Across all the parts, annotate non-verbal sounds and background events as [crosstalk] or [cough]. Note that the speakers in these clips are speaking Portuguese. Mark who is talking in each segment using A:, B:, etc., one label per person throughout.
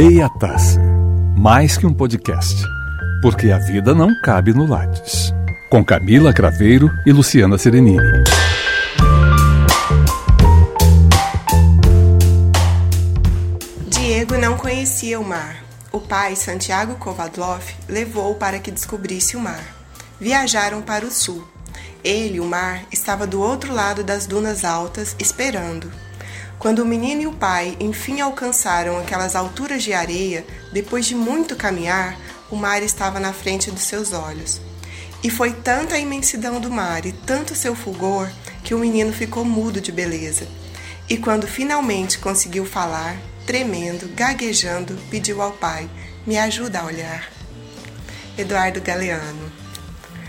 A: Meia Taça. Mais que um podcast. Porque a vida não cabe no Lattes. Com Camila Craveiro e Luciana Serenini.
B: Diego não conhecia o mar. O pai, Santiago Kovadlov, levou-o para que descobrisse o mar. Viajaram para o sul. Ele, o mar, estava do outro lado das dunas altas, esperando. Quando o menino e o pai enfim alcançaram aquelas alturas de areia, depois de muito caminhar, o mar estava na frente dos seus olhos. E foi tanta a imensidão do mar e tanto seu fulgor que o menino ficou mudo de beleza. E quando finalmente conseguiu falar, tremendo, gaguejando, pediu ao pai: Me ajuda a olhar. Eduardo Galeano.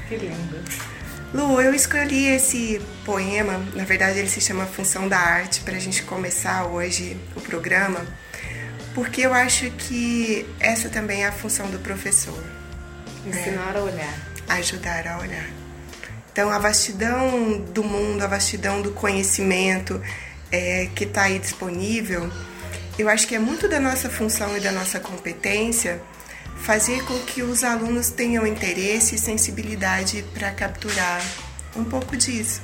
C: Que lindo.
B: Lu, eu escolhi esse poema, na verdade ele se chama Função da Arte, para a gente começar hoje o programa, porque eu acho que essa também é a função do professor.
C: né? Ensinar a olhar.
B: Ajudar a olhar. Então, a vastidão do mundo, a vastidão do conhecimento é, que está aí disponível, eu acho que é muito da nossa função e da nossa competência fazer com que os alunos tenham interesse e sensibilidade para capturar um pouco disso.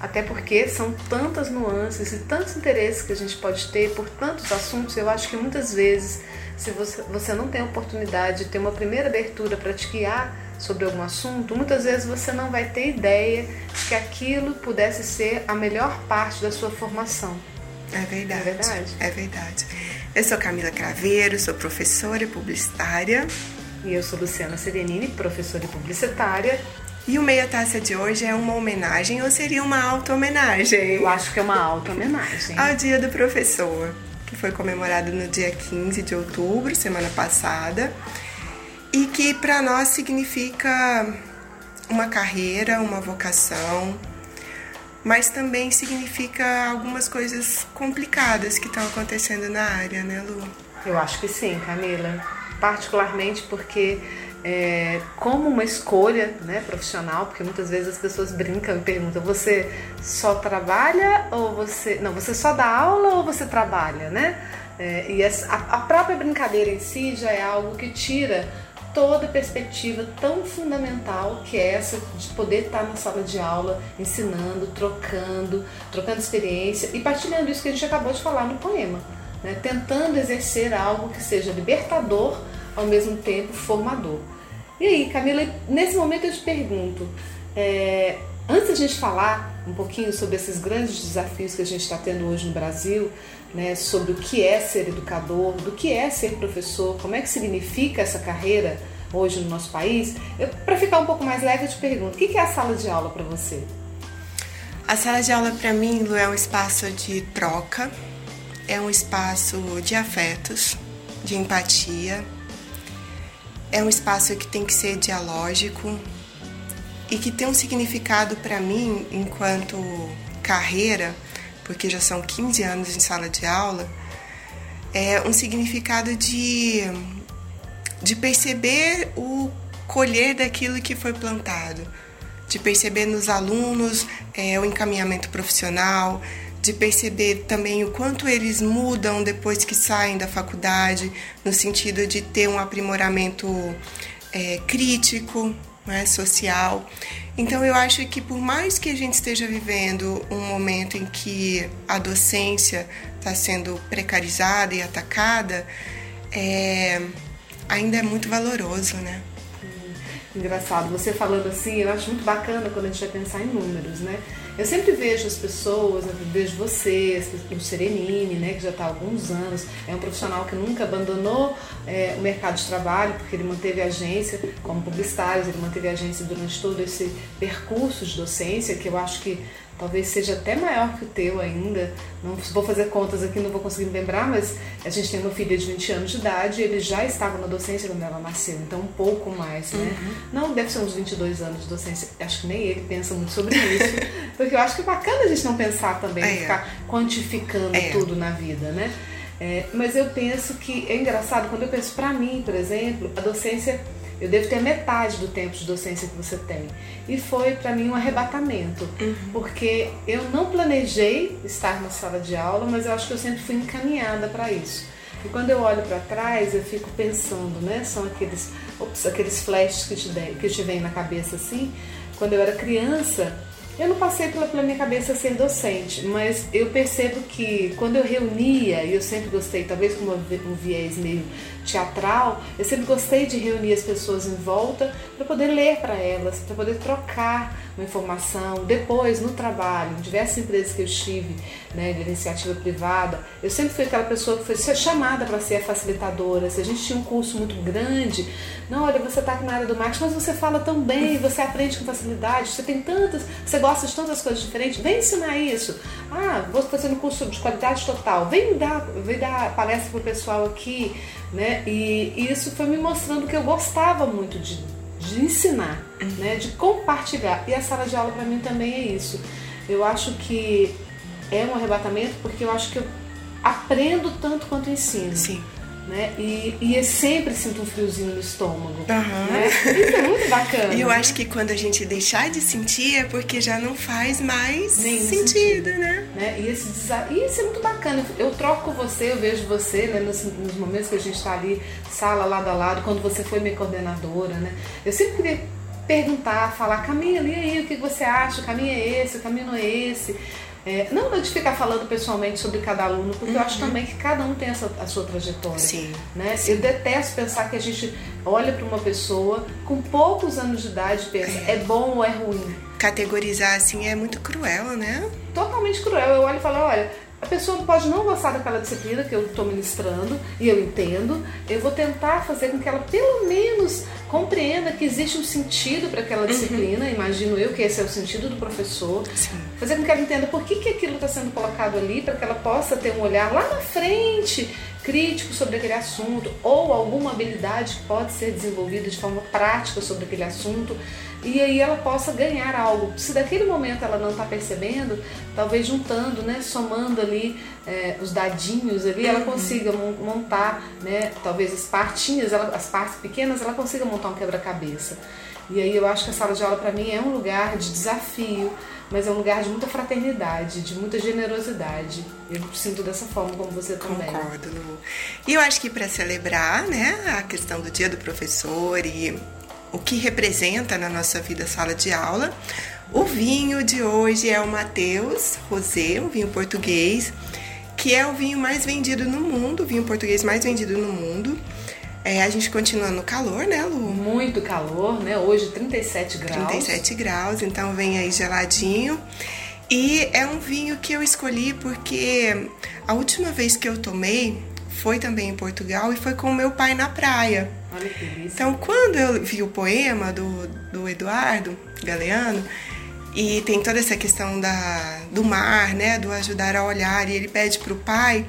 C: Até porque são tantas nuances e tantos interesses que a gente pode ter por tantos assuntos, eu acho que muitas vezes, se você, você não tem a oportunidade de ter uma primeira abertura para te guiar sobre algum assunto, muitas vezes você não vai ter ideia de que aquilo pudesse ser a melhor parte da sua formação.
B: É verdade.
C: É verdade?
B: É verdade. Eu sou Camila Craveiro, sou professora e publicitária.
C: E eu sou Luciana Serenini, professora e publicitária.
B: E o Meia Taça de hoje é uma homenagem ou seria uma auto-homenagem?
C: Eu acho que é uma auto-homenagem.
B: Ao Dia do Professor, que foi comemorado no dia 15 de outubro, semana passada, e que para nós significa uma carreira, uma vocação, mas também significa algumas coisas complicadas que estão acontecendo na área, né, Lu?
C: Eu acho que sim, Camila. Particularmente porque é, como uma escolha né, profissional, porque muitas vezes as pessoas brincam e perguntam: você só trabalha ou você. Não, você só dá aula ou você trabalha, né? É, e a, a própria brincadeira em si já é algo que tira toda a perspectiva tão fundamental que é essa de poder estar na sala de aula, ensinando, trocando, trocando experiência e partilhando isso que a gente acabou de falar no poema, né? tentando exercer algo que seja libertador, ao mesmo tempo formador. E aí, Camila, nesse momento eu te pergunto, é, antes da gente falar um pouquinho sobre esses grandes desafios que a gente está tendo hoje no Brasil, né, sobre o que é ser educador, do que é ser professor, como é que significa essa carreira hoje no nosso país, para ficar um pouco mais leve, eu te pergunto, o que é a sala de aula para você?
B: A sala de aula para mim, Lu, é um espaço de troca, é um espaço de afetos, de empatia, é um espaço que tem que ser dialógico e que tem um significado para mim enquanto carreira porque já são 15 anos em sala de aula, é um significado de, de perceber o colher daquilo que foi plantado, de perceber nos alunos é, o encaminhamento profissional, de perceber também o quanto eles mudam depois que saem da faculdade, no sentido de ter um aprimoramento é, crítico, né, social. Então eu acho que por mais que a gente esteja vivendo um momento em que a docência está sendo precarizada e atacada, é, ainda é muito valoroso, né?
C: Engraçado, você falando assim, eu acho muito bacana quando a gente vai pensar em números, né? Eu sempre vejo as pessoas, vejo você, o Serenini, né, que já está há alguns anos, é um profissional que nunca abandonou é, o mercado de trabalho, porque ele manteve a agência como publicitário, ele manteve a agência durante todo esse percurso de docência, que eu acho que talvez seja até maior que o teu ainda. Não vou fazer contas aqui, não vou conseguir me lembrar, mas a gente tem uma filha de 20 anos de idade e ele já estava na docência quando ela nasceu, então um pouco mais, né? Uhum. Não deve ser uns 22 anos de docência, acho que nem ele pensa muito sobre isso, [laughs] porque eu acho que é bacana a gente não pensar também, é. ficar quantificando é. tudo na vida, né? É, mas eu penso que é engraçado, quando eu penso para mim, por exemplo, a docência eu devo ter metade do tempo de docência que você tem. E foi para mim um arrebatamento, uhum. porque eu não planejei estar na sala de aula, mas eu acho que eu sempre fui encaminhada para isso. E quando eu olho para trás, eu fico pensando, né? São aqueles, ops, aqueles flashes que te, de, que te vem na cabeça assim. Quando eu era criança, eu não passei pela, pela minha cabeça ser docente, mas eu percebo que quando eu reunia, e eu sempre gostei, talvez com um viés meio teatral, eu sempre gostei de reunir as pessoas em volta para poder ler para elas, para poder trocar uma informação. Depois, no trabalho, em diversas empresas que eu estive, né, de iniciativa privada, eu sempre fui aquela pessoa que foi chamada para ser a facilitadora. Se a gente tinha um curso muito grande, não, olha, você está aqui na área do marketing, mas você fala tão bem, você aprende com facilidade, você tem tantas, você gosta de tantas coisas diferentes, vem ensinar isso. Ah, vou fazer um curso de qualidade total, vem dar, vem dar palestra para o pessoal aqui, né? E, e isso foi me mostrando que eu gostava muito de de ensinar, né, de compartilhar. E a sala de aula para mim também é isso. Eu acho que é um arrebatamento porque eu acho que eu aprendo tanto quanto ensino.
B: Sim.
C: Né? E, e eu sempre sinto um friozinho no estômago.
B: Uhum.
C: Né? Isso é muito bacana.
B: E eu
C: né?
B: acho que quando a gente deixar de sentir é porque já não faz mais
C: Nenhum
B: sentido,
C: sentido.
B: né?
C: né? E, esse desa... e isso é muito bacana. Eu troco você, eu vejo você né, nos, nos momentos que a gente está ali, sala lado a lado, quando você foi minha coordenadora. Né? Eu sempre queria perguntar, falar, Camila, e aí, o que você acha? O caminho é esse, o caminho não é esse. É, não de ficar falando pessoalmente sobre cada aluno, porque uhum. eu acho também que cada um tem essa, a sua trajetória.
B: Sim,
C: né?
B: sim.
C: Eu detesto pensar que a gente olha para uma pessoa com poucos anos de idade e pensa, é. é bom ou é ruim.
B: Categorizar assim é muito cruel, né?
C: Totalmente cruel. Eu olho e falo, olha, a pessoa pode não gostar daquela disciplina que eu estou ministrando e eu entendo. Eu vou tentar fazer com que ela pelo menos compreenda que existe um sentido para aquela disciplina. Uhum. Imagino eu que esse é o sentido do professor.
B: Sim.
C: Fazer com que ela entenda por que, que aquilo está sendo colocado ali, para que ela possa ter um olhar lá na frente crítico sobre aquele assunto ou alguma habilidade que pode ser desenvolvida de forma prática sobre aquele assunto e aí ela possa ganhar algo. Se daquele momento ela não está percebendo, talvez juntando, né, somando ali é, os dadinhos ali, ela consiga montar, né, talvez as partinhas, ela, as partes pequenas, ela consiga montar um quebra-cabeça. E aí eu acho que a sala de aula para mim é um lugar de desafio, mas é um lugar de muita fraternidade, de muita generosidade. Eu sinto dessa forma como você também.
B: Concordo, Lu. E eu acho que para celebrar, né, a questão do Dia do Professor e o que representa na nossa vida sala de aula, o vinho de hoje é o Mateus Rosé, um vinho português, que é o vinho mais vendido no mundo, o vinho português mais vendido no mundo. É, a gente continua no calor, né, Lu?
C: Muito calor, né? Hoje 37 graus.
B: 37 graus, então vem aí geladinho. E é um vinho que eu escolhi porque a última vez que eu tomei foi também em Portugal e foi com meu pai na praia.
C: Olha que delícia.
B: Então, quando eu vi o poema do, do Eduardo Galeano, e tem toda essa questão da, do mar, né, do ajudar a olhar, e ele pede para o pai,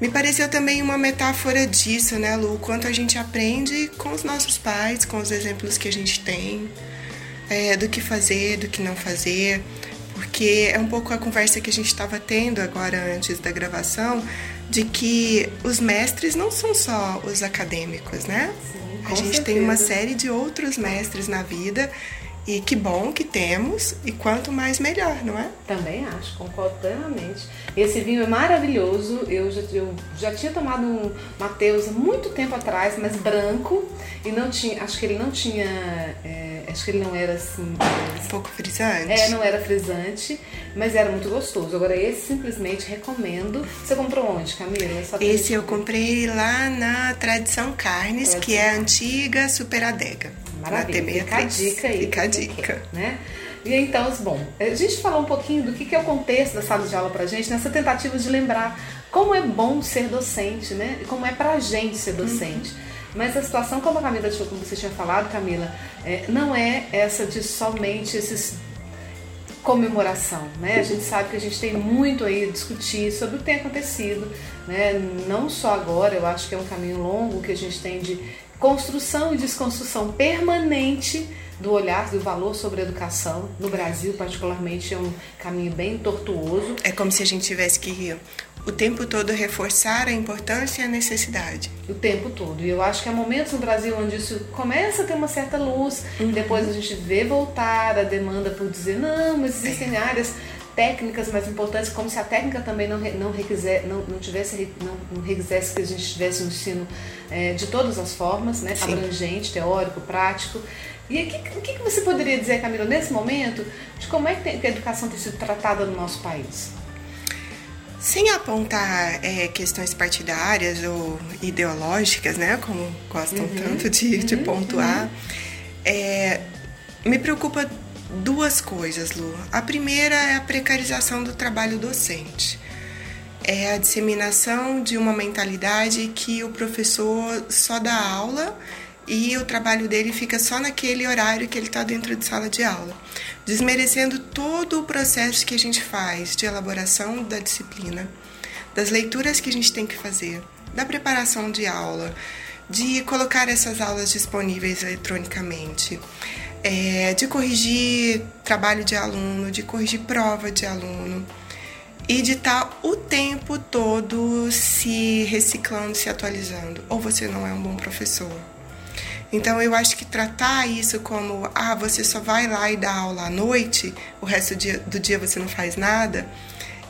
B: me pareceu também uma metáfora disso, né, Lu? O quanto a gente aprende com os nossos pais, com os exemplos que a gente tem, é, do que fazer, do que não fazer, porque é um pouco a conversa que a gente estava tendo agora antes da gravação, de que os mestres não são só os acadêmicos, né?
C: Sim,
B: a gente
C: certeza.
B: tem uma série de outros mestres na vida e que bom que temos, e quanto mais melhor, não é?
C: Também acho, concordo plenamente. Esse vinho é maravilhoso. Eu já, eu já tinha tomado um Mateus há muito tempo atrás, mas branco, e não tinha. Acho que ele não tinha. É, acho que ele não era assim.
B: Um pouco frisante.
C: É, não era frisante, mas era muito gostoso. Agora, esse simplesmente recomendo. Você comprou onde, Camila? Pra
B: Esse
C: gente
B: eu comprei lá na Tradição Carnes, que é a antiga Superadega.
C: Maravilha,
B: na
C: fica a
B: T63.
C: dica aí.
B: Fica a dica.
C: Né? E então, bom, a gente falou um pouquinho do que é o contexto da sala de aula pra gente, nessa tentativa de lembrar como é bom ser docente, né? E como é pra gente ser docente. Mas a situação, como a Camila, como você tinha falado, Camila, é, não é essa de somente esses comemoração, né? A gente sabe que a gente tem muito aí a discutir sobre o que tem acontecido, né? Não só agora, eu acho que é um caminho longo que a gente tem de construção e desconstrução permanente do olhar do valor sobre a educação no Brasil, particularmente é um caminho bem tortuoso.
B: É como se a gente tivesse que o tempo todo reforçar a importância e a necessidade.
C: o tempo todo. E eu acho que há momentos no Brasil onde isso começa a ter uma certa luz,
B: Uhum.
C: depois a gente vê voltar a demanda por dizer, não, mas
B: É.
C: existem áreas técnicas mais importantes, como se a técnica também não, não, requiser, não, não, tivesse, não, não requisesse que a gente tivesse um ensino é, de todas as formas, né? abrangente, teórico, prático. E o que, que, você poderia dizer, Camila, nesse momento, de como é que, tem, que a educação tem sido tratada no nosso país?
B: Sem apontar é, questões partidárias ou ideológicas, né, como gostam uhum, tanto de, uhum, de pontuar, uhum. é, me preocupa duas coisas, Lu. A primeira é a precarização do trabalho docente. É a disseminação de uma mentalidade que o professor só dá aula e o trabalho dele fica só naquele horário que ele está dentro de sala de aula, desmerecendo todo o processo que a gente faz de elaboração da disciplina, das leituras que a gente tem que fazer, da preparação de aula, de colocar essas aulas disponíveis eletronicamente, é, de corrigir trabalho de aluno, de corrigir prova de aluno e de estar tá o tempo todo se reciclando, se atualizando. Ou você não é um bom professor. Então eu acho que tratar isso como ah, você só vai lá e dá aula à noite, o resto do dia, do dia você não faz nada,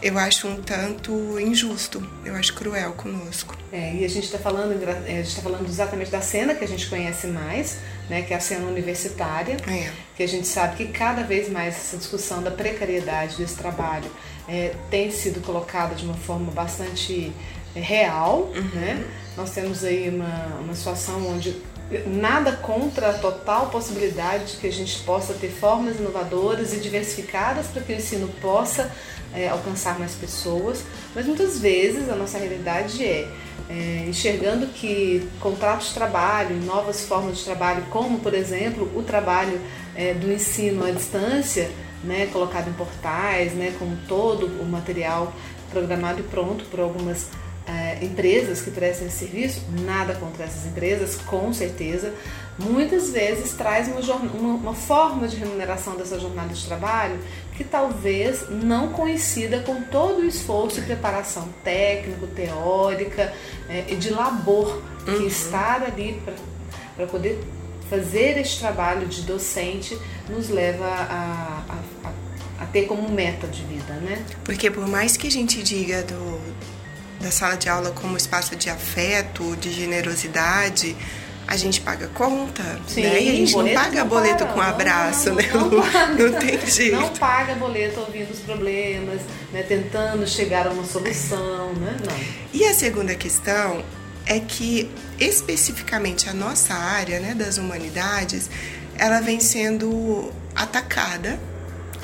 B: eu acho um tanto injusto, eu acho cruel conosco.
C: É, e a gente está falando, é, a gente tá falando exatamente da cena que a gente conhece mais, né, que é a cena universitária, é. que a gente sabe que cada vez mais essa discussão da precariedade desse trabalho é, tem sido colocada de uma forma bastante é, real, uhum. né? Nós temos aí uma, uma situação onde nada contra a total possibilidade de que a gente possa ter formas inovadoras e diversificadas para que o ensino possa é, alcançar mais pessoas, mas muitas vezes a nossa realidade é, é, enxergando que contratos de trabalho, novas formas de trabalho, como por exemplo o trabalho é, do ensino à distância, né, colocado em portais, né, com todo o material programado e pronto por algumas é, empresas que prestem esse serviço, nada contra essas empresas, com certeza, muitas vezes traz uma, uma, uma, forma de remuneração dessa jornada de trabalho que talvez não coincida com todo o esforço e preparação técnico, teórica é, e de labor que uhum. estar ali para poder fazer este trabalho de docente nos leva a, a, a, a ter como meta de vida, né?
B: Porque por mais que a gente diga do da sala de aula como espaço de afeto, de generosidade, a gente paga conta, Sim, né? E a gente não paga não boleto para, com abraço, não,
C: né?
B: Não,
C: não, tem jeito. Não paga boleto ouvindo os problemas, né? tentando chegar a uma solução, né? Não.
B: E a segunda questão é que especificamente a nossa área, né, das humanidades, ela vem sendo atacada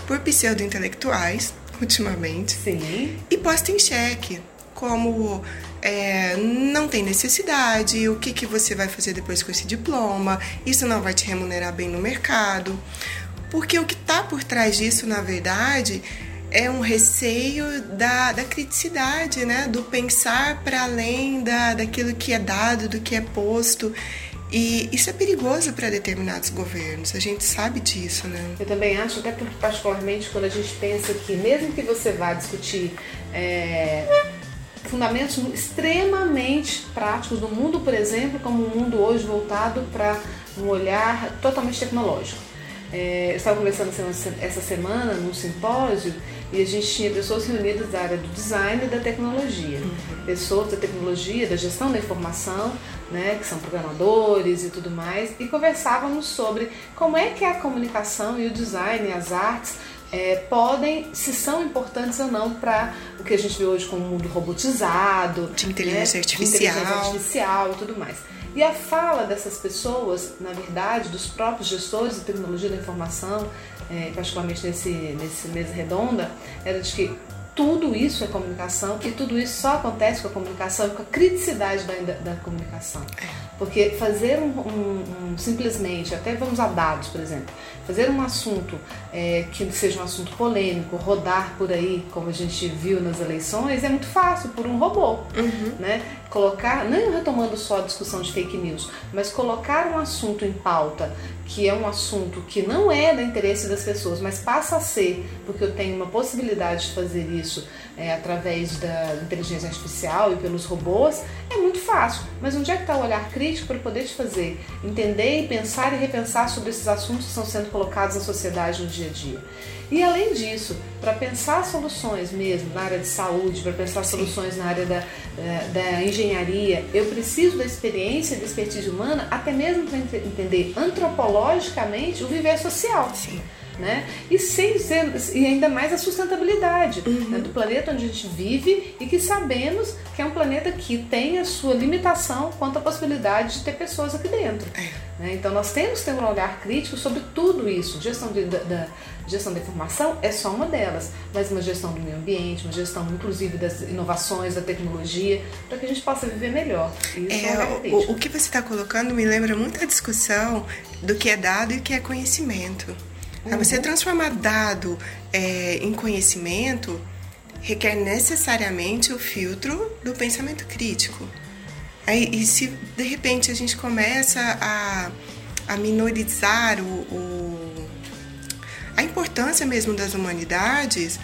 B: por pseudo-intelectuais ultimamente
C: Sim.
B: e posta em xeque como é, não tem necessidade, o que, que você vai fazer depois com esse diploma, isso não vai te remunerar bem no mercado. Porque o que está por trás disso, na verdade, é um receio da, da criticidade, né? do pensar para além da, daquilo que é dado, do que é posto. E isso é perigoso para determinados governos, a gente sabe disso, né?
C: Eu também acho, até particularmente quando a gente pensa que mesmo que você vá discutir é, fundamentos extremamente práticos do mundo, por exemplo, como o mundo hoje voltado para um olhar totalmente tecnológico. É, eu estava conversando essa semana num simpósio e a gente tinha pessoas reunidas da área do design e da tecnologia. Uhum. Pessoas da tecnologia, da gestão da informação, né, que são programadores e tudo mais, e conversávamos sobre como é que é a comunicação e o design, as artes, é, podem, se são importantes ou não para o que a gente vê hoje como um mundo robotizado,
B: de inteligência,
C: né,
B: artificial.
C: de inteligência artificial e tudo mais. E a fala dessas pessoas, na verdade, dos próprios gestores de tecnologia da informação, é, particularmente nesse, nesse mesa redonda, era de que tudo isso é comunicação e tudo isso só acontece com a comunicação e com a criticidade da, da, da comunicação. É. Porque fazer um, um, um, simplesmente, até vamos a dados, por exemplo, fazer um assunto é, que seja um assunto polêmico, rodar por aí, como a gente viu nas eleições, é muito fácil por um robô, uhum. né? Colocar, não retomando só a discussão de fake news, mas colocar um assunto em pauta que é um assunto que não é da interesse das pessoas, mas passa a ser, porque eu tenho uma possibilidade de fazer isso é, através da inteligência artificial e pelos robôs, é muito fácil, mas onde é que está o olhar crítico para poder te fazer entender e pensar e repensar sobre esses assuntos que estão sendo colocados na sociedade no dia a dia? E além disso, para pensar soluções mesmo na área de saúde, para pensar Sim. soluções na área da, da, da, engenharia, eu preciso da experiência, da expertise humana, até mesmo para entender antropologicamente o viver social.
B: Sim
C: né? E sem ser, e ainda mais a sustentabilidade uhum. né? do planeta onde a gente vive e que sabemos que é um planeta que tem a sua limitação quanto à possibilidade de ter pessoas aqui dentro. É. Né? Então nós temos que ter um olhar crítico sobre tudo isso. Gestão de, da, da, gestão da informação é só uma delas, mas uma gestão do meio ambiente, uma gestão inclusive das inovações, da tecnologia, para que a gente possa viver melhor.
B: Isso é, é o, o que você está colocando me lembra muito a discussão do que é dado e o que é conhecimento. Uhum. Você transformar dado é, em conhecimento requer necessariamente o filtro do pensamento crítico. Aí, e se de repente a gente começa a, a minorizar o, o, a importância mesmo das humanidades,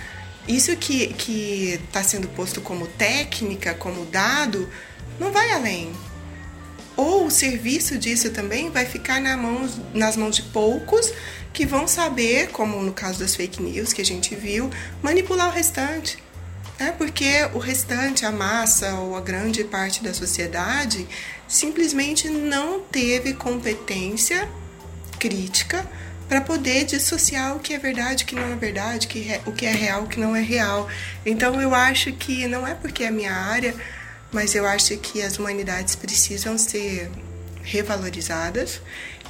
B: isso que está sendo posto como técnica, como dado, não vai além. Ou o serviço disso também vai ficar na mão, nas mãos de poucos que vão saber, como no caso das fake news que a gente viu, manipular o restante. Né? Porque o restante, a massa ou a grande parte da sociedade simplesmente não teve competência crítica para poder dissociar o que é verdade, o que não é verdade, o que é real, o que não é real. Então eu acho que não é porque é minha área, mas eu acho que as humanidades precisam ser revalorizadas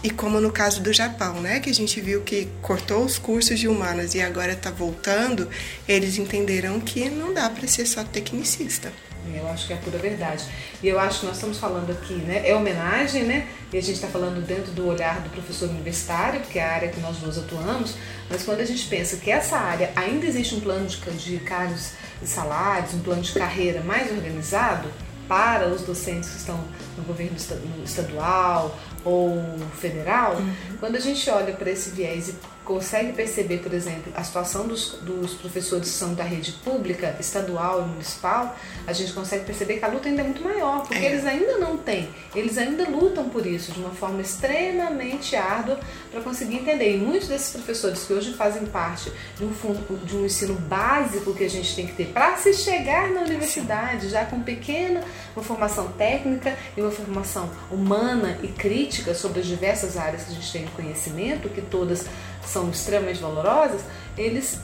B: e como no caso do Japão, né, que a gente viu que cortou os cursos de humanas e agora está voltando, eles entenderam que não dá para ser só tecnicista.
C: Eu acho que é pura verdade. E eu acho que nós estamos falando aqui, né? É homenagem, né? E a gente está falando dentro do olhar do professor universitário, porque é a área que nós duas atuamos, mas quando a gente pensa que essa área ainda existe um plano de, de cargos e salários, um plano de carreira mais organizado para os docentes que estão no governo estadual ou federal, uhum. quando a gente olha para esse viés e consegue perceber, por exemplo, a situação dos, dos professores que são da rede pública, estadual e municipal, a gente consegue perceber que a luta ainda é muito maior, porque é. eles ainda não têm, eles ainda lutam por isso de uma forma extremamente árdua para conseguir entender. E muitos desses professores que hoje fazem parte de um, fundo, de um ensino básico que a gente tem que ter para se chegar na universidade, já com pequena uma formação técnica e uma formação humana e crítica sobre as diversas áreas que a gente tem de conhecimento, que todas são extremamente valorosas, eles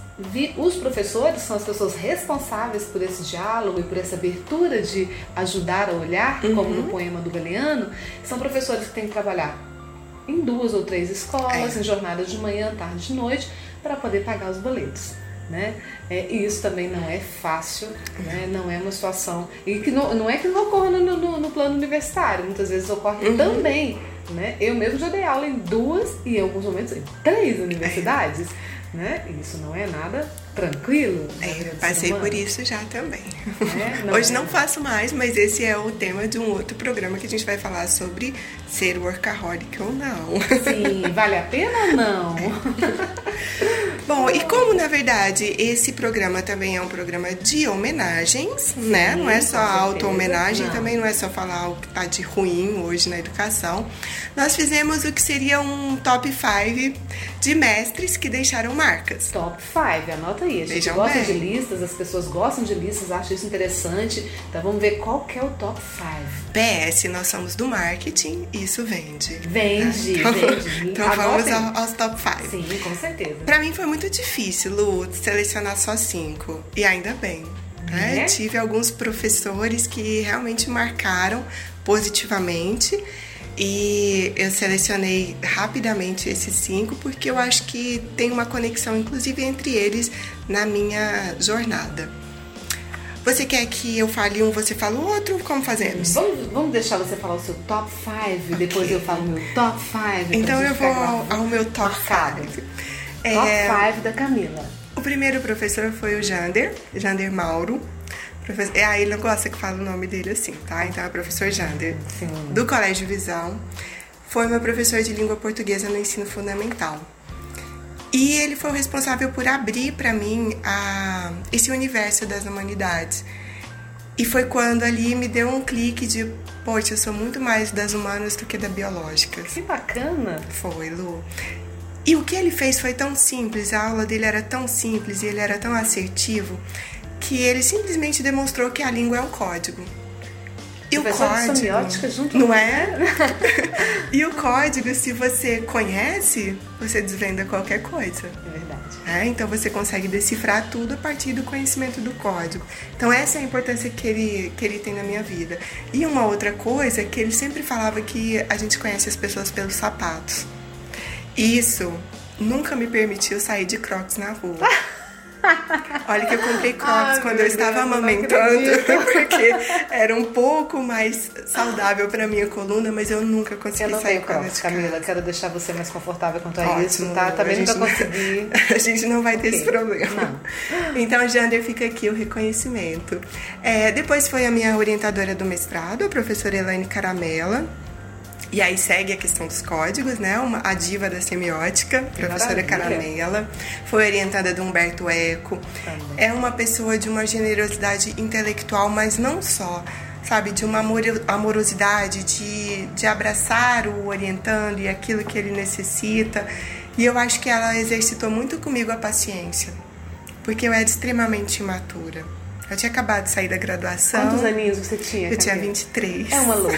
C: os professores são as pessoas responsáveis por esse diálogo e por essa abertura de ajudar a olhar, uhum. como no poema do Galeano, são professores que têm que trabalhar em duas ou três escolas, é. em jornadas de manhã, tarde e noite, para poder pagar os boletos. Né? É, e isso também não é fácil, né? não é uma situação. E que não, não é que não ocorra no, no, no plano universitário, muitas vezes ocorre uhum. também né? Eu mesmo já dei aula em duas e em alguns momentos em três universidades. Né? Isso não é nada tranquilo.
B: É, passei por isso já também. É, [laughs] não Hoje é. não faço mais, mas esse é o tema de um outro programa que a gente vai falar sobre ser workaholic ou não.
C: Sim, vale a pena ou não? [laughs]
B: Bom, e como na verdade esse programa também é um programa de homenagens, Sim, né? Não é só auto-homenagem, também não é só falar o que tá de ruim hoje na educação. Nós fizemos o que seria um top 5 de mestres que deixaram marcas.
C: Top 5, anota aí. A gente Vejam gosta bem. de listas, as pessoas gostam de listas, acham isso interessante. Então vamos ver qual que é o top 5.
B: PS, nós somos do marketing, isso vende.
C: Vende,
B: então,
C: vende. [laughs]
B: Então vamos aos top 5.
C: Sim, com certeza.
B: Pra mim foi muito muito difícil, Lu, selecionar só cinco. E ainda bem. Né? É? Tive alguns professores que realmente marcaram positivamente. E eu selecionei rapidamente esses cinco porque eu acho que tem uma conexão, inclusive, entre eles na minha jornada. Você quer que eu fale um, você fala o outro? Como fazemos?
C: Vamos, vamos deixar você falar o seu top 5 okay. depois eu falo o meu top 5.
B: Então eu vou ao meu top 5.
C: Top 5 da Camila.
B: O primeiro professor foi o Jander, Jander Mauro. É, ah, ele não gosta que fale o nome dele assim, tá? Então é o professor Jander, Sim. do Colégio Visão. Foi meu professor de língua portuguesa no ensino fundamental. E ele foi o responsável por abrir para mim a, esse universo das humanidades. E foi quando ali me deu um clique de, poxa, eu sou muito mais das humanas do que da biológicas.
C: Que bacana!
B: Foi, Lu. E o que ele fez foi tão simples, a aula dele era tão simples e ele era tão assertivo que ele simplesmente demonstrou que a língua é um código.
C: E o código, junto
B: não é? [laughs] e o código, se você conhece, você desvenda qualquer coisa.
C: É verdade.
B: É, então você consegue decifrar tudo a partir do conhecimento do código. Então essa é a importância que ele, que ele tem na minha vida. E uma outra coisa é que ele sempre falava que a gente conhece as pessoas pelos sapatos. Isso nunca me permitiu sair de crocs na rua. [laughs] Olha que eu comprei crocs Ai, quando eu estava Deus, amamentando, [laughs] porque era um pouco mais saudável para minha coluna, mas eu nunca consegui
C: eu
B: sair
C: tenho crocs, Camila. Quero deixar você mais confortável quanto a
B: Ótimo,
C: isso, tá? Também nunca consegui. [laughs]
B: a gente não vai ter okay. esse problema. Não. Então, Jander, fica aqui o reconhecimento. É, depois foi a minha orientadora do mestrado, a professora Elaine Caramela e aí segue a questão dos códigos, né? Uma, a diva da semiótica, professora Caramela, foi orientada do Humberto Eco. Também. É uma pessoa de uma generosidade intelectual, mas não só, sabe? De uma amorosidade, de, de abraçar o orientando e aquilo que ele necessita. E eu acho que ela exercitou muito comigo a paciência, porque eu era extremamente imatura. Eu tinha acabado de sair da graduação.
C: Quantos aninhos você tinha?
B: Eu tinha 23.
C: É uma louca,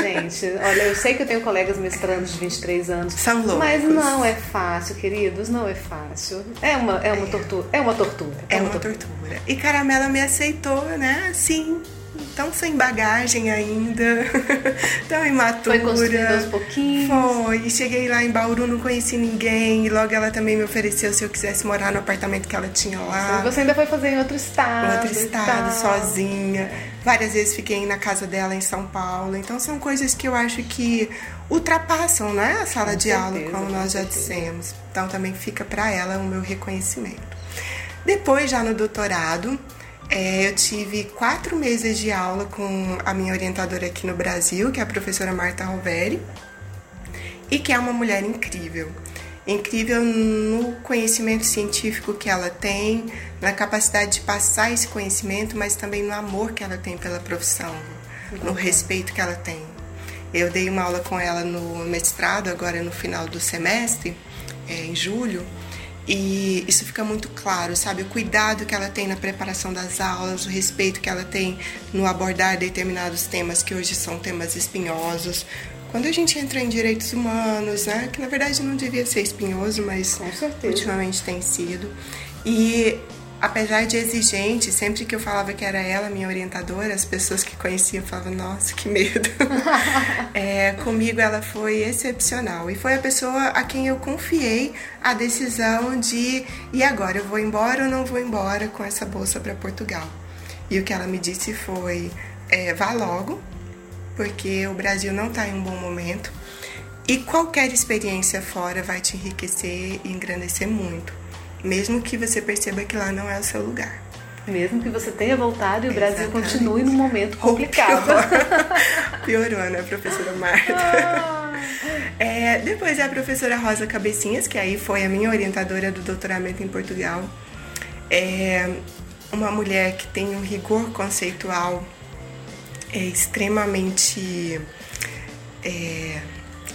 C: gente. Olha, eu sei que eu tenho colegas mestrandos de 23 anos.
B: São loucos.
C: Mas não é fácil, queridos, não é fácil. É uma, é uma é. tortura. É uma tortura.
B: É, é uma, uma tortura. tortura. E Caramela me aceitou, né? Sim, tão sem bagagem ainda, [laughs] tão imatura.
C: Foi construindo aos pouquinhos.
B: Foi. E cheguei lá em Bauru, não conheci ninguém. E logo ela também me ofereceu se eu quisesse morar no apartamento que ela tinha lá.
C: Você ainda foi fazer em outro estado.
B: Em outro estado, sozinha. Várias vezes fiquei na casa dela em São Paulo. Então são coisas que eu acho que ultrapassam né, a sala com de certeza, aula, como nós já certeza. dissemos. Então também fica para ela o meu reconhecimento. Depois, já no doutorado, é, eu tive quatro meses de aula com a minha orientadora aqui no Brasil, que é a professora Marta Roveri, e que é uma mulher incrível. Incrível no conhecimento científico que ela tem, na capacidade de passar esse conhecimento, mas também no amor que ela tem pela profissão, no respeito que ela tem. Eu dei uma aula com ela no mestrado, agora no final do semestre, é, em julho, e isso fica muito claro, sabe? O cuidado que ela tem na preparação das aulas, o respeito que ela tem no abordar determinados temas que hoje são temas espinhosos. Quando a gente entra em direitos humanos, né? Que na verdade não devia ser espinhoso, mas ultimamente tem sido. E apesar de exigente, sempre que eu falava que era ela minha orientadora, as pessoas que conheciam falavam, nossa, que medo. [laughs] é, comigo ela foi excepcional e foi a pessoa a quem eu confiei a decisão de e agora eu vou embora ou não vou embora com essa bolsa para Portugal. E o que ela me disse foi, é, vá logo, porque o Brasil não está em um bom momento e qualquer experiência fora vai te enriquecer e engrandecer muito mesmo que você perceba que lá não é o seu lugar.
C: Mesmo que você tenha voltado e o Brasil continue num momento complicado. [laughs]
B: Piorou, né, professora Marta? Ah. É, depois é a professora Rosa Cabecinhas, que aí foi a minha orientadora do doutoramento em Portugal. É uma mulher que tem um rigor conceitual é, extremamente é,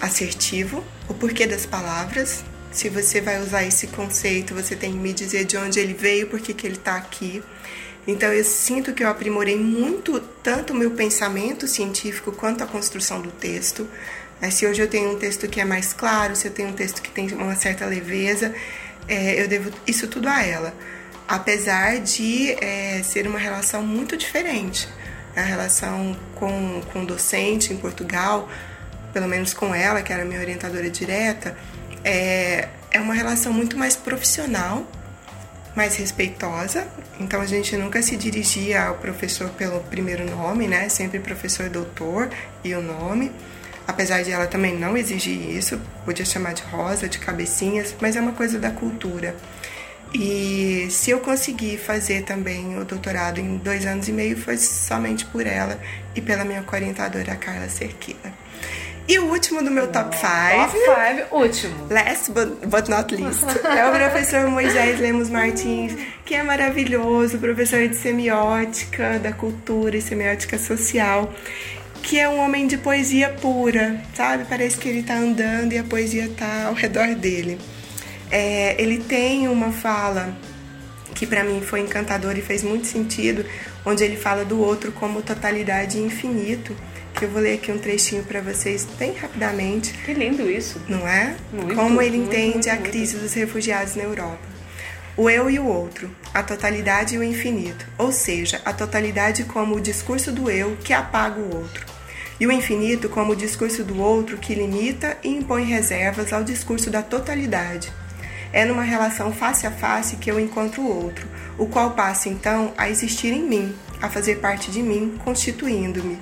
B: assertivo, o porquê das palavras, se você vai usar esse conceito, você tem que me dizer de onde ele veio, por que, ele está aqui. Então eu sinto que eu aprimorei muito tanto o meu pensamento científico quanto a construção do texto. Se hoje eu tenho um texto que é mais claro, se eu tenho um texto que tem uma certa leveza, é, eu devo isso tudo a ela. Apesar de é, ser uma relação muito diferente. A relação com, com o docente em Portugal, pelo menos com ela, que era minha orientadora direta, é, é uma relação muito mais profissional, mais respeitosa. Então a gente nunca se dirigia ao professor pelo primeiro nome, né? Sempre professor doutor e o nome. Apesar de ela também não exigir isso, podia chamar de rosa, de cabecinhas, mas é uma coisa da cultura. E se eu conseguir fazer também o doutorado em dois anos e meio, foi somente por ela e pela minha orientadora, Carla Cerqueira. E o último do meu top 5.
C: Top 5, último.
B: Last but, but not least. [laughs] é o professor Moisés Lemos Martins, que é maravilhoso, professor de semiótica, da cultura e semiótica social que é um homem de poesia pura, sabe? Parece que ele está andando e a poesia está ao redor dele. É, ele tem uma fala que para mim foi encantadora e fez muito sentido, onde ele fala do outro como totalidade e infinito. Que eu vou ler aqui um trechinho para vocês bem rapidamente.
C: Que lindo isso!
B: Não é?
C: Muito,
B: como ele
C: muito,
B: entende
C: muito,
B: a crise dos refugiados na Europa. O eu e o outro, a totalidade e o infinito, ou seja, a totalidade como o discurso do eu que apaga o outro, e o infinito como o discurso do outro que limita e impõe reservas ao discurso da totalidade. É numa relação face a face que eu encontro o outro, o qual passa então a existir em mim, a fazer parte de mim, constituindo-me.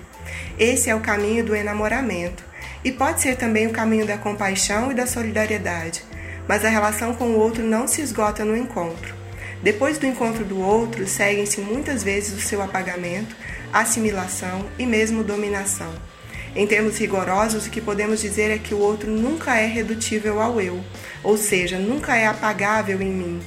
B: Esse é o caminho do enamoramento, e pode ser também o caminho da compaixão e da solidariedade, mas a relação com o outro não se esgota no encontro. Depois do encontro do outro, seguem-se muitas vezes o seu apagamento, assimilação e mesmo dominação. Em termos rigorosos, o que podemos dizer é que o outro nunca é redutível ao eu, ou seja, nunca é apagável em mim.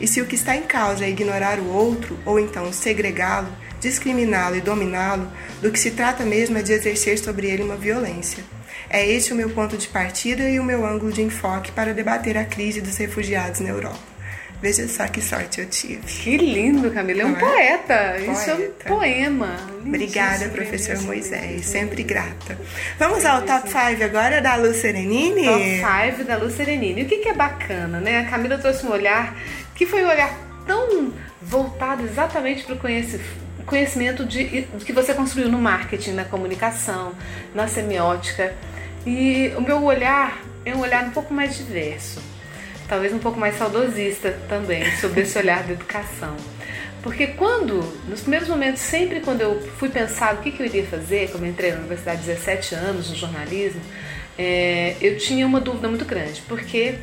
B: E se o que está em causa é ignorar o outro, ou então segregá-lo, discriminá-lo e dominá-lo, do que se trata mesmo é de exercer sobre ele uma violência. É este o meu ponto de partida e o meu ângulo de enfoque para debater a crise dos refugiados na Europa. Veja só que sorte eu tive.
C: Que lindo, Camila. É um
B: Não é?
C: poeta. Isso é um
B: Poeta.
C: poema.
B: Obrigada, professor Moisés. Sempre grata. Vamos ao top 5 agora da Lu Serenini?
C: Top 5 da Lu Serenini. O que, que é bacana, né? A Camila trouxe um olhar que foi um olhar tão voltado exatamente para o conhecimento de, que você construiu no marketing, na comunicação, na semiótica. E o meu olhar é um olhar um pouco mais diverso, talvez um pouco mais saudosista também, sobre esse olhar da educação. Porque quando, nos primeiros momentos, sempre quando eu fui pensar o que, que eu iria fazer, como eu entrei na universidade há 17 anos no jornalismo, é, eu tinha uma dúvida muito grande, porque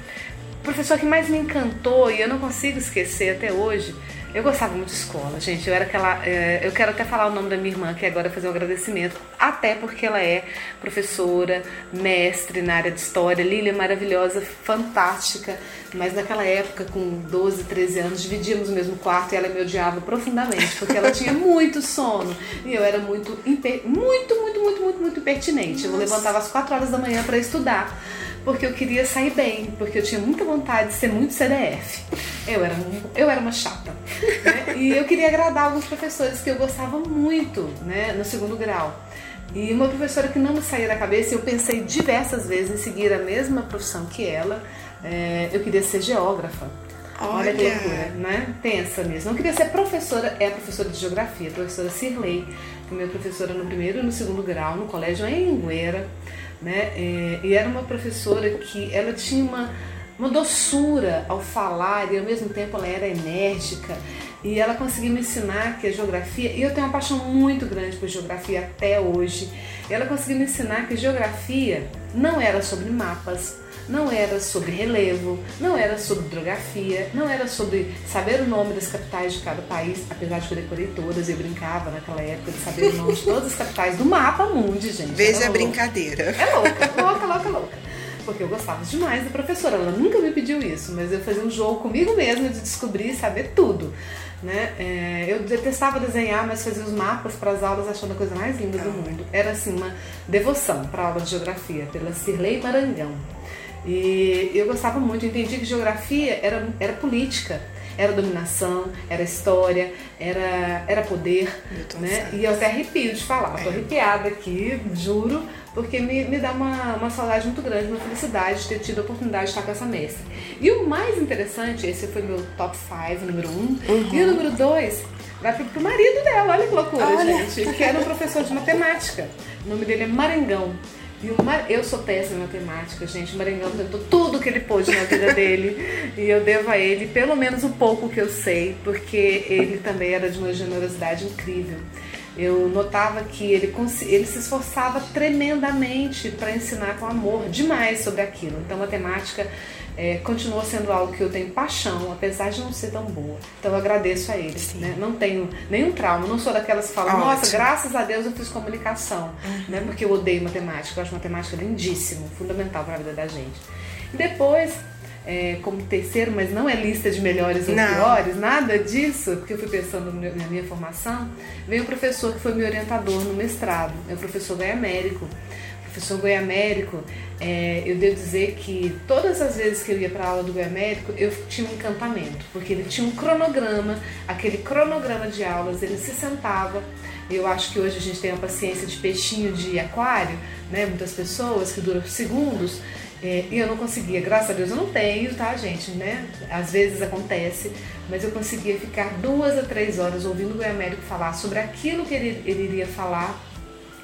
C: o professor que mais me encantou e eu não consigo esquecer até hoje, eu gostava muito de escola, gente. Eu era aquela. é, eu quero até falar o nome da minha irmã, que agora fazer um agradecimento, até porque ela é professora, mestre na área de história, Lília maravilhosa, fantástica. Mas naquela época, com 12, 13 anos, dividíamos o mesmo quarto e ela me odiava profundamente, porque ela tinha [laughs] muito sono e eu era muito, muito, muito, muito, muito, muito impertinente. Eu levantava às 4 horas da manhã para estudar porque eu queria sair bem, porque eu tinha muita vontade de ser muito CDF. Eu era, um- eu era uma chata. né? E eu queria agradar alguns professores que eu gostava muito né, no segundo grau. E uma professora que não me saía da cabeça, eu pensei diversas vezes em seguir a mesma profissão que ela. É, eu queria ser geógrafa. Olha que
B: Olha.
C: loucura, né? Pensa nisso. Não queria ser professora, é professora de geografia, professora Cirlei, que é minha professora no primeiro e no segundo grau, no colégio em Anguera, né? É, e era uma professora que ela tinha uma, uma doçura ao falar e ao mesmo tempo ela era enérgica e ela conseguiu me ensinar que a geografia, e eu tenho uma paixão muito grande por geografia até hoje, ela conseguiu me ensinar que geografia não era sobre mapas, não era sobre relevo, não era sobre geografia, não era sobre saber o nome das capitais de cada país, apesar de que eu decorei todas e eu brincava naquela época de saber o nome de todas as capitais do mapa mundi, gente.
B: Veja a brincadeira.
C: É louca, louca, louca, louca. Porque eu gostava demais da professora. Ela nunca me pediu isso, mas eu fazia um jogo comigo mesma de descobrir e saber tudo. Né? É, eu detestava desenhar, mas fazia os mapas para as aulas achando a coisa mais linda do mundo. Era assim uma devoção para a aula de geografia, pela Cirlei Marangão. E eu gostava muito, eu entendi que geografia era, era política, era dominação, era história, era, era poder. Né? E eu até arrepio de falar, tô
B: É.
C: arrepiada aqui, juro, porque me, me dá uma, uma saudade muito grande, uma felicidade de ter tido a oportunidade de estar com essa mestre. E o mais interessante, esse foi meu top 5, número 1, um, e o número 2 vai pro, pro marido dela, olha que loucura,
B: Olha.
C: gente, que era um professor de matemática. O nome dele é Marengão. E. Eu sou péssima em matemática, gente. O Marengão tentou tudo que ele pôde na vida dele. [laughs] E eu devo a ele pelo menos o pouco que eu sei, porque ele também era de uma generosidade incrível. Eu notava que ele, ele se esforçava tremendamente para ensinar com amor demais sobre aquilo. Então, matemática é, continuou sendo algo que eu tenho paixão, apesar de não ser tão boa. Então eu agradeço a eles. Né? Não tenho nenhum trauma, não sou daquelas que falam, nossa, graças a Deus eu fiz comunicação, uhum. né? porque eu odeio matemática, eu acho matemática lindíssimo, fundamental para a vida da gente. E depois é, como terceiro, mas não é lista de melhores ou não. piores, nada disso, porque eu fui pensando na minha formação, veio um professor que foi meu orientador no mestrado, é o professor Goiamérico. O professor Goiamérico, é, eu devo dizer que todas as vezes que eu ia para a aula do Goiamérico, eu tinha um encantamento, porque ele tinha um cronograma, aquele cronograma de aulas, ele se sentava, eu acho que hoje a gente tem uma paciência de peixinho de aquário, né? Muitas pessoas que duram segundos. É, e eu não conseguia, graças a Deus eu não tenho, tá, gente, né? Às vezes acontece, mas eu conseguia ficar duas a três horas ouvindo o Goiamérico falar sobre aquilo que ele, ele iria falar,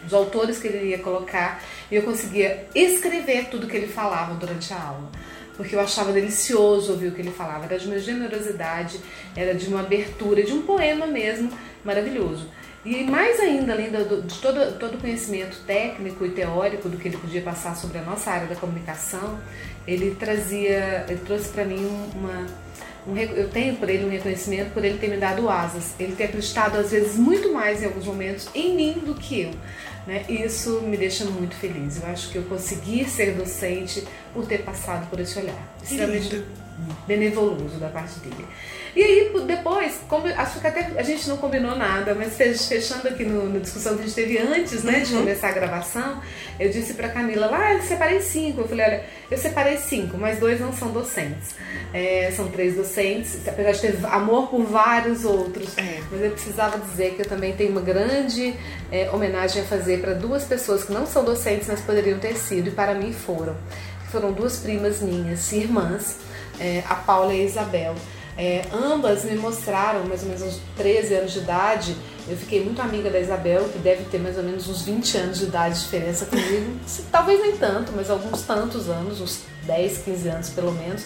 C: os autores que ele iria colocar, e eu conseguia escrever tudo que ele falava durante a aula. Porque eu achava delicioso ouvir o que ele falava, era de uma generosidade, era de uma abertura, de um poema mesmo maravilhoso. E mais ainda, além de todo, todo o conhecimento técnico e teórico do que ele podia passar sobre a nossa área da comunicação, ele trazia, ele trouxe para mim uma, um, eu tenho por ele um reconhecimento por ele ter me dado asas, ele ter acreditado às vezes muito mais em alguns momentos em mim do que eu. Né? Isso me deixa muito feliz. Eu acho que eu consegui ser docente por ter passado por esse olhar. Extremamente benevoluso da parte dele. E aí, depois, como, acho que até a gente não combinou nada, mas fechando aqui no, no discussão que a gente teve antes né, uhum. de começar a gravação, eu disse pra Camila lá, ah, eu separei cinco. Eu falei, olha, eu separei cinco, mas dois não são docentes. É, são três docentes, apesar de ter amor por vários outros. É. Mas eu precisava dizer que eu também tenho uma grande é, homenagem a fazer para duas pessoas que não são docentes, mas poderiam ter sido, e para mim foram. Foram duas primas minhas, irmãs, é, a Paula e a Isabel. É, ambas me mostraram, mais ou menos uns 13 anos de idade, eu fiquei muito amiga da Isabel, que deve ter mais ou menos uns 20 anos de idade de diferença comigo. [laughs] Talvez nem tanto, mas alguns tantos anos, uns 10, 15 anos pelo menos.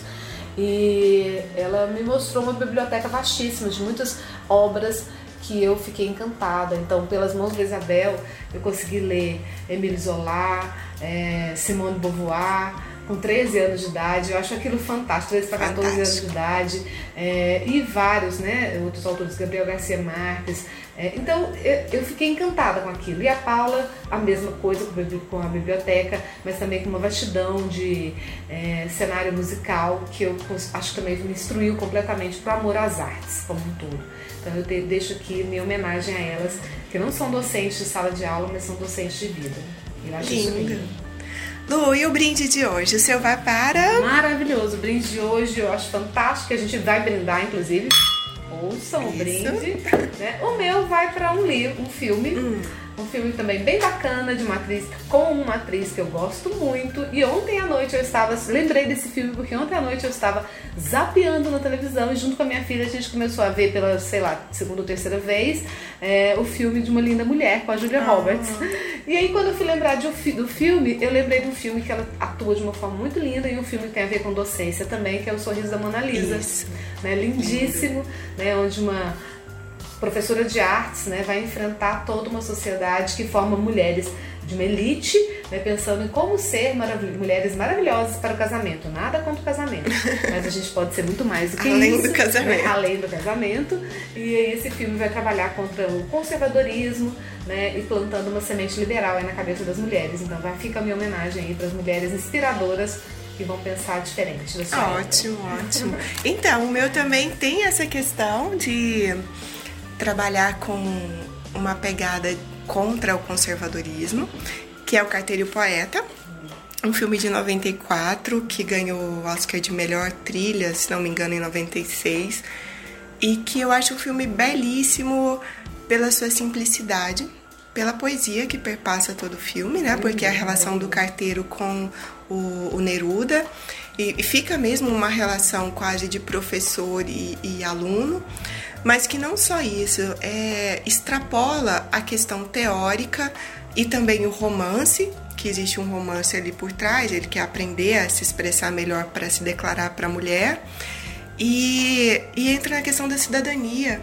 C: E ela me mostrou uma biblioteca vastíssima de muitas obras que eu fiquei encantada. Então, pelas mãos da Isabel, eu consegui ler Emile Zola, é, Simone de Beauvoir, com 13 anos de idade, eu acho aquilo fantástico, 13 para 14 fantástico. anos de idade, é, e vários, né, outros autores, Gabriel Garcia Marques. É, então eu, eu, fiquei encantada com aquilo. E a Paula, a mesma coisa com a biblioteca, mas também com uma vastidão de é, cenário musical que eu acho que também me instruiu completamente para o amor às artes como um todo. Então eu te, deixo aqui minha homenagem a elas, que não são docentes de sala de aula, mas são docentes de vida. Eu acho
B: lindo. isso lindo. Lu, e o brinde de hoje? O seu vai para.
C: Maravilhoso. O brinde de hoje eu acho fantástico. A gente vai brindar, inclusive. Ouçam o brinde. Né? O meu vai para um livro, um filme. Hum um filme também bem bacana de uma atriz com uma atriz que eu gosto muito. E ontem à noite eu estava, lembrei desse filme porque ontem à noite eu estava zapeando na televisão e junto com a minha filha a gente começou a ver pela, sei lá, segunda ou terceira vez é, o filme de uma linda mulher com a Julia ah. Roberts. [laughs] E aí quando eu fui lembrar de, do filme, eu lembrei de um filme que ela atua de uma forma muito linda e um filme que tem a ver com docência também, que é O Sorriso da Mona Lisa. Isso. Né, lindíssimo, né, onde uma professora de artes, né, vai enfrentar toda uma sociedade que forma mulheres de uma elite, né, pensando em como ser mulheres maravilhosas para o casamento. Nada contra o casamento, [laughs] mas a gente pode ser muito mais do que
B: além
C: isso.
B: Do casamento.
C: Né, além do casamento. E esse filme vai trabalhar contra o conservadorismo né, e plantando uma semente liberal aí na cabeça das mulheres. Então vai ficar a minha homenagem aí para as mulheres inspiradoras que vão pensar diferente
B: Ótimo, ótimo. [laughs] Então, o meu também tem essa questão de trabalhar com uma pegada contra o conservadorismo, que é o Carteiro Poeta, um filme de 94 que ganhou o Oscar de melhor trilha, se não me engano, em 96, e que eu acho um filme belíssimo pela sua simplicidade, pela poesia que perpassa todo o filme, né? Porque é a relação do carteiro com o, o Neruda e, e, fica mesmo uma relação quase de professor e, e aluno mas que não só isso, é, extrapola a questão teórica e também o romance, que existe um romance ali por trás, ele quer aprender a se expressar melhor para se declarar para a mulher, e, e entra na questão da cidadania,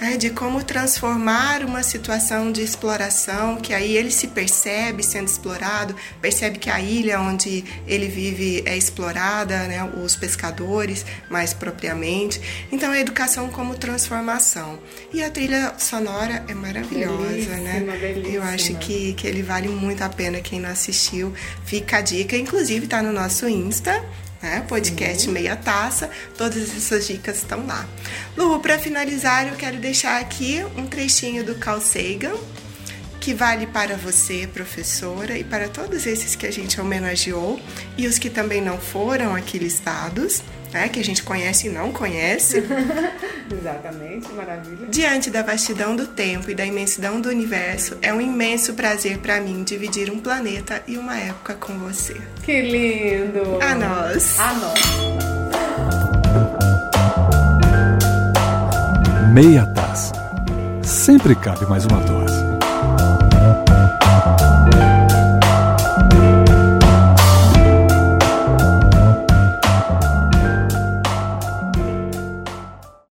B: é, de como transformar uma situação de exploração, que aí ele se percebe sendo explorado, percebe que a ilha onde ele vive é explorada, né, os pescadores mais propriamente. Então, a educação como transformação. E a trilha sonora é maravilhosa,
C: belíssima,
B: né?
C: Belíssima.
B: Eu acho que, que ele vale muito a pena quem não assistiu. Fica a dica, inclusive está no nosso Insta, né? Podcast Sim. Meia Taça. Todas essas dicas estão lá. Lu, para finalizar, eu quero deixar aqui um trechinho do Carl Sagan, que vale para você, professora, e para todos esses que a gente homenageou e os que também não foram aqui listados né, que a gente conhece e não conhece. [laughs]
C: Exatamente, maravilha.
B: Diante da vastidão do tempo e da imensidão do universo, é um imenso prazer para mim dividir um planeta e uma época com você.
C: Que lindo!
B: A nós!
C: A nós!
A: Meia taça. Sempre cabe mais uma dose.